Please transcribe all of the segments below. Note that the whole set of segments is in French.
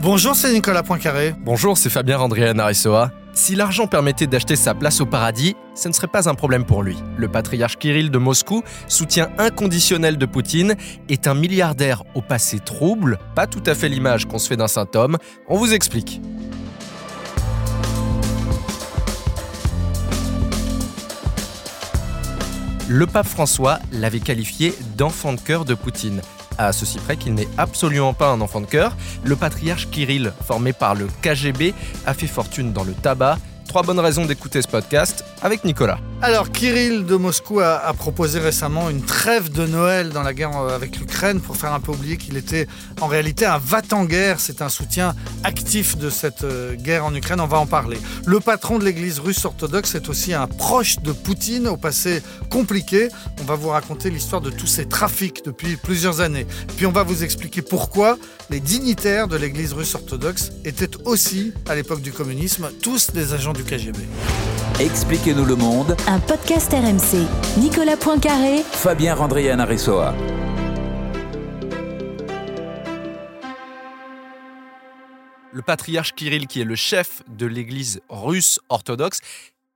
Bonjour, c'est Nicolas Poincaré. Bonjour, c'est Fabien Andrea Narisoa. Si l'argent permettait d'acheter sa place au paradis, ce ne serait pas un problème pour lui. Le patriarche Kirill de Moscou, soutien inconditionnel de Poutine, est un milliardaire au passé trouble, pas tout à fait l'image qu'on se fait d'un saint homme. On vous explique. Le pape François l'avait qualifié d'enfant de cœur de Poutine. À ceci près qu'il n'est absolument pas un enfant de cœur, le patriarche Kirill, formé par le KGB, a fait fortune dans le tabac. Trois bonnes raisons d'écouter ce podcast avec Nicolas. Alors, Kirill de Moscou a, proposé récemment une trêve de Noël dans la guerre euh, avec l'Ukraine pour faire un peu oublier qu'il était en réalité un va-t-en-guerre. C'est un soutien actif de cette euh, guerre en Ukraine. On va en parler. Le patron de l'église russe orthodoxe est aussi un proche de Poutine au passé compliqué. On va vous raconter l'histoire de tous ces trafics depuis plusieurs années. Puis on va vous expliquer pourquoi les dignitaires de l'église russe orthodoxe étaient aussi, à l'époque du communisme, tous des agents du KGB. Expliquez-nous le monde. Un podcast RMC. Nicolas Poincaré. Fabien Randrian Aressoa. Le patriarche Kirill, qui est le chef de l'église russe orthodoxe,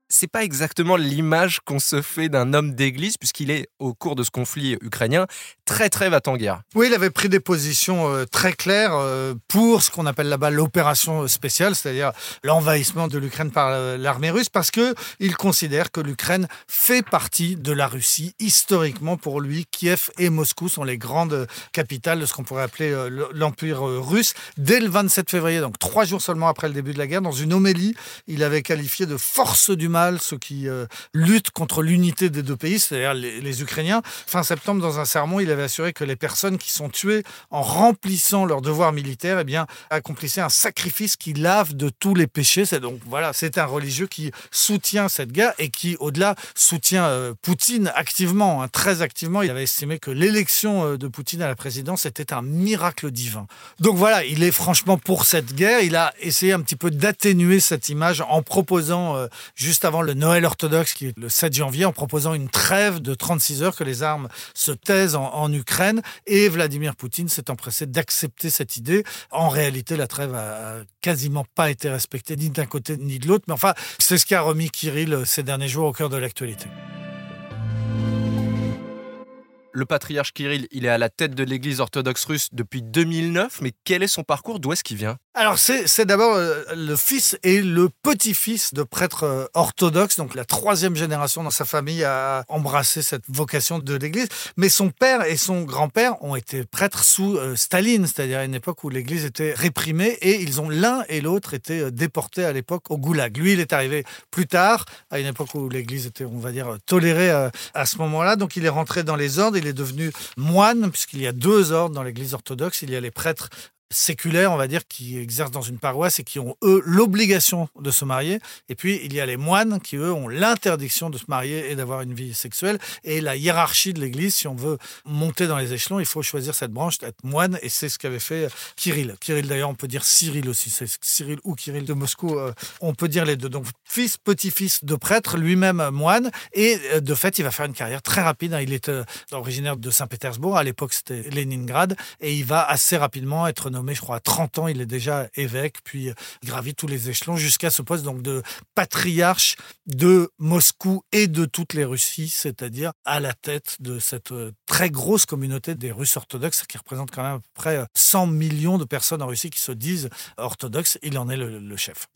c'est pas exactement l'image qu'on se fait d'un homme d'église, puisqu'il est, au cours de ce conflit ukrainien, très très va en guerre. Oui, il avait pris des positions euh, très claires euh, pour ce qu'on appelle là-bas l'opération spéciale, c'est-à-dire l'envahissement de l'Ukraine par euh, l'armée russe, parce que il considère que l'Ukraine fait partie de la Russie. Historiquement, pour lui, Kiev et Moscou sont les grandes capitales de ce qu'on pourrait appeler l'Empire russe. Dès le 27 février, donc trois jours seulement après le début de la guerre, dans une homélie, il avait qualifié de force du ceux qui luttent contre l'unité des deux pays, c'est-à-dire les, les Ukrainiens. Fin septembre, dans un sermon, il avait assuré que les personnes qui sont tuées en remplissant leur devoir militaire, eh bien, accomplissaient un sacrifice qui lave de tous les péchés. C'est donc voilà, c'est un religieux qui soutient cette guerre et qui, au-delà, soutient euh, Poutine activement, hein, très activement. Il avait estimé que l'élection euh, de Poutine à la présidence était un miracle divin. Donc voilà, il est franchement pour cette guerre. Il a essayé un petit peu d'atténuer cette image en proposant, euh, juste avant le Noël orthodoxe, qui est le 7 janvier, en proposant une trêve de 36 heures que les armes se taisent en, Ukraine. Et Vladimir Poutine s'est empressé d'accepter cette idée. En réalité, la trêve a quasiment pas été respectée ni d'un côté ni de l'autre. Mais enfin, c'est ce qui a remis Kirill ces derniers jours au cœur de l'actualité. Le patriarche Kirill, il est à la tête de l'église orthodoxe russe depuis 2009, mais quel est son parcours? D'où est-ce qu'il vient? Alors c'est d'abord euh, le fils et le petit-fils de prêtres euh, orthodoxes, donc la troisième génération dans sa famille a embrassé cette vocation de l'Église. Mais son père et son grand-père ont été prêtres sous euh, Staline, c'est-à-dire à une époque où l'Église était réprimée et ils ont l'un et l'autre été déportés à l'époque au Goulag. Lui, il est arrivé plus tard, à une époque où l'Église était, on va dire, tolérée à ce moment-là. Donc il est rentré dans les ordres, est devenu moine, puisqu'il y a deux ordres dans l'Église orthodoxe. Il y a les prêtres séculaires, on va dire, qui exercent dans une paroisse et qui ont, eux, l'obligation de se marier. Et puis, il y a les moines qui, eux, ont l'interdiction de se marier et d'avoir une vie sexuelle. Et la hiérarchie de l'Église, si on veut monter dans les échelons, il faut choisir cette branche, être moine. Et c'est ce qu'avait fait Kirill. Kirill, d'ailleurs, on peut dire Cyril aussi. Cyril ou Kirill de Moscou. Euh, on peut dire les deux. Donc, fils, petit-fils de prêtre, lui-même moine. Et euh, de fait, il va faire une carrière très rapide. Hein. Il est euh, originaire de Saint-Pétersbourg. À l'époque, c'était Leningrad. Et il va assez rapidement être nommé, je crois, à 30 ans, il est déjà évêque, puis il gravit tous les échelons jusqu'à ce poste donc de patriarche de Moscou et de toutes les Russies, c'est-à-dire à la tête de cette très grosse communauté des Russes orthodoxes qui représente quand même à peu près 100 millions de personnes en Russie qui se disent orthodoxes. Il en est le, le chef.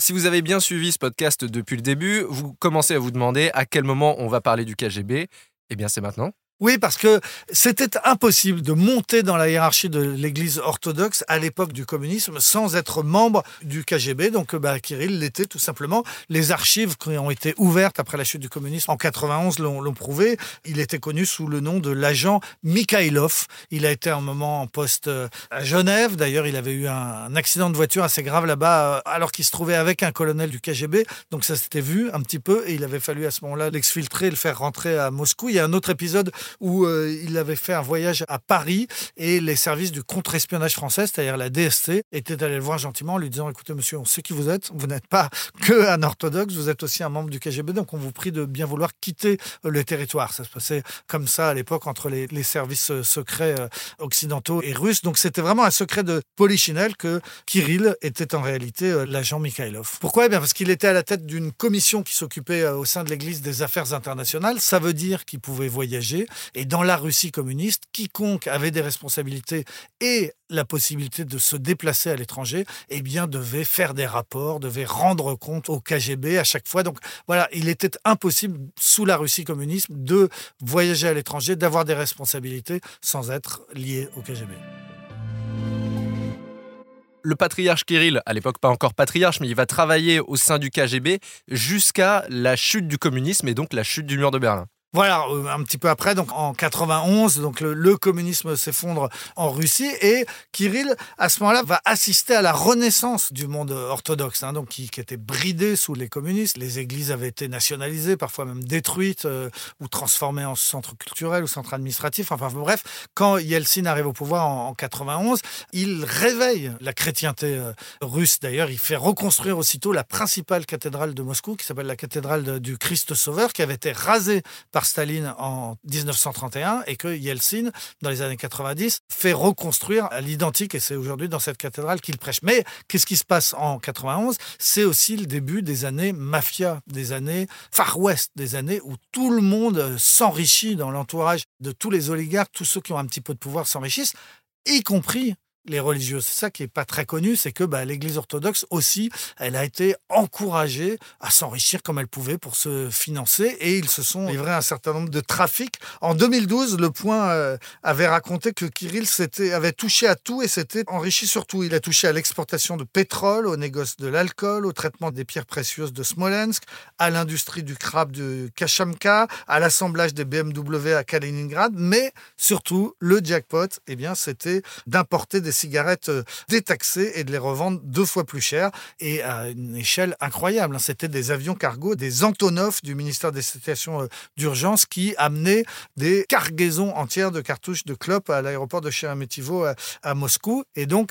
Si vous avez bien suivi ce podcast depuis le début, vous commencez à vous demander à quel moment on va parler du KGB. Eh bien, c'est maintenant. Oui, parce que c'était impossible de monter dans la hiérarchie de l'Église orthodoxe à l'époque du communisme sans être membre du KGB. Donc, bah, Kirill l'était tout simplement. Les archives qui ont été ouvertes après la chute du communisme en 91 l'ont prouvé. Il était connu sous le nom de l'agent Mikhailov. Il a été un moment en poste à Genève. D'ailleurs, il avait eu un accident de voiture assez grave là-bas alors qu'il se trouvait avec un colonel du KGB. Donc, ça s'était vu un petit peu et il avait fallu à ce moment-là l'exfiltrer le faire rentrer à Moscou. Il y a un autre épisode où euh, il avait fait un voyage à Paris et les services du contre-espionnage français, c'est-à-dire la DST, étaient allés le voir gentiment en lui disant écoutez monsieur, on sait qui vous êtes, vous n'êtes pas que un orthodoxe, vous êtes aussi un membre du KGB, donc on vous prie de bien vouloir quitter le territoire. Ça se passait comme ça à l'époque entre les, services secrets occidentaux et russes. Donc c'était vraiment un secret de polichinelle que Kirill était en réalité l'agent Mikhailov. Pourquoi? Eh bien Parce qu'il était à la tête d'une commission qui s'occupait au sein de l'Église des affaires internationales. Ça veut dire qu'il pouvait voyager. Et dans la Russie communiste, quiconque avait des responsabilités et la possibilité de se déplacer à l'étranger, eh bien, devait faire des rapports, devait rendre compte au KGB à chaque fois. Donc voilà, il était impossible sous la Russie communiste de voyager à l'étranger, d'avoir des responsabilités sans être lié au KGB le patriarche Kirill, à l'époque pas encore patriarche, mais il va travailler au sein du KGB jusqu'à la chute du communisme et donc la chute du mur de Berlin. Voilà, euh, un petit peu après, donc en 91, donc le, communisme s'effondre en Russie et Kirill, à ce moment-là, va assister à la renaissance du monde orthodoxe, hein, donc qui, était bridé sous les communistes. Les églises avaient été nationalisées, parfois même détruites euh, ou transformées en centres culturels ou centres administratifs. Enfin bref, quand Yeltsin arrive au pouvoir en, 91, il réveille la chrétienté euh, russe. D'ailleurs, il fait reconstruire aussitôt la principale cathédrale de Moscou, qui s'appelle la cathédrale du Christ Sauveur, qui avait été rasée par Staline en 1931 et que Yeltsin, dans les années 90, fait reconstruire à l'identique et c'est aujourd'hui dans cette cathédrale qu'il prêche. Mais qu'est-ce qui se passe en 91 C'est aussi le début des années mafia, des années Far West, des années où tout le monde s'enrichit dans l'entourage de tous les oligarques, tous ceux qui ont un petit peu de pouvoir s'enrichissent, y compris les religieux. C'est ça qui est pas très connu, c'est que bah, l'Église orthodoxe aussi, elle a été encouragée à s'enrichir comme elle pouvait pour se financer et ils se sont livrés un certain nombre de trafics. En 2012, Le Point euh, avait raconté que Kirill avait touché à tout et s'était enrichi surtout. Il a touché à l'exportation de pétrole, au négoce de l'alcool, au traitement des pierres précieuses de Smolensk, à l'industrie du crabe de Kachamka, à l'assemblage des BMW à Kaliningrad, mais surtout le jackpot, eh bien, c'était d'importer des cigarettes euh, détaxées et de les revendre deux fois plus cher et à une échelle incroyable. Hein. C'était des avions cargo, des Antonov du ministère des situations euh, d'urgence qui amenaient des cargaisons entières de cartouches de clopes à l'aéroport de Sheremetyevo à, à Moscou. Et donc,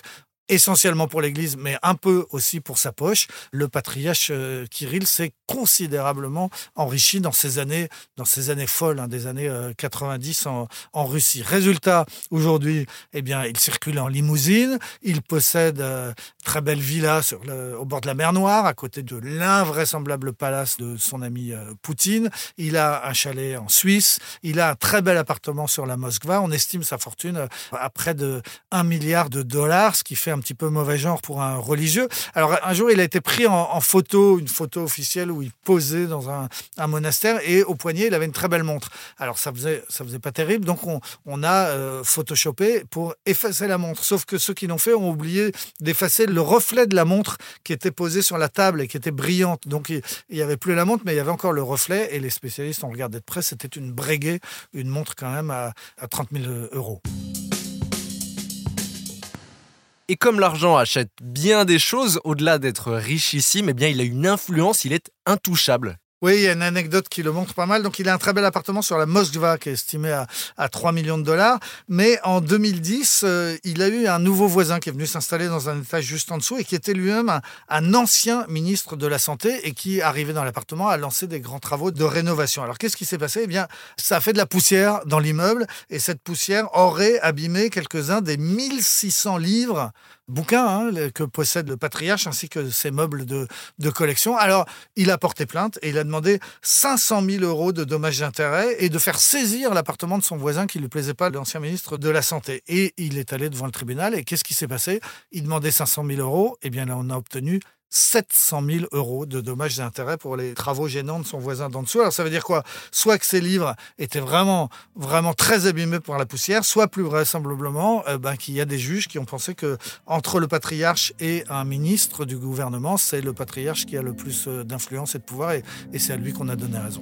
essentiellement pour l'Église, mais un peu aussi pour sa poche. Le patriarche euh, Kirill s'est considérablement enrichi dans ces années, dans ces années folles, hein, des années 90 euh, en, Russie. Résultat, aujourd'hui, eh bien, il circule en limousine, il possède euh, très belle villa au bord de la mer Noire, à côté de l'invraisemblable palace de son ami Poutine. Il a un chalet en Suisse, il a un très bel appartement sur la Moskva. On estime sa fortune à près de 1 milliard de dollars, ce qui fait un petit peu mauvais genre pour un religieux. Alors un jour, il a été pris en, photo, une photo officielle où il posait dans un, monastère et au poignet, il avait une très belle montre. Alors ça faisait, ça faisait pas terrible, donc on, a euh, photoshopé pour effacer la montre. Sauf que ceux qui l'ont fait ont oublié d'effacer le reflet de la montre qui était posé sur la table et qui était brillante. Donc il n'y avait plus la montre, mais il y avait encore le reflet et les spécialistes ont regardé de près. C'était une Breguet, une montre quand même à, à 30 000 euros. Et comme l'argent achète bien des choses, au-delà d'être richissime, eh bien, il a une influence, il est intouchable. Oui, il y a une anecdote qui le montre pas mal. Donc, il a un très bel appartement sur la Moskva qui est estimé à, à 3 millions de dollars. Mais en 2010, euh, il a eu un nouveau voisin qui est venu s'installer dans un étage juste en dessous et qui était lui-même un, un, ancien ministre de la Santé et qui, arrivé dans l'appartement, a lancé des grands travaux de rénovation. Alors, qu'est-ce qui s'est passé? Eh bien, ça a fait de la poussière dans l'immeuble et cette poussière aurait abîmé quelques-uns des 1600 livres bouquins hein, que possède le patriarche ainsi que ses meubles de, collection. Alors, il a porté plainte et il a demandé 500 000 euros de dommages d'intérêt et de faire saisir l'appartement de son voisin qui ne lui plaisait pas, l'ancien ministre de la Santé. Et il est allé devant le tribunal et qu'est-ce qui s'est passé? Il demandait 500 000 euros. et eh bien, là, on a obtenu 700 000 euros de dommages et intérêts pour les travaux gênants de son voisin d'en dessous. Alors ça veut dire quoi? Soit que ces livres étaient vraiment, très abîmés par la poussière, soit plus vraisemblablement euh, ben, qu'il y a des juges qui ont pensé que entre le patriarche et un ministre du gouvernement, c'est le patriarche qui a le plus euh, d'influence et de pouvoir, et c'est à lui qu'on a donné raison.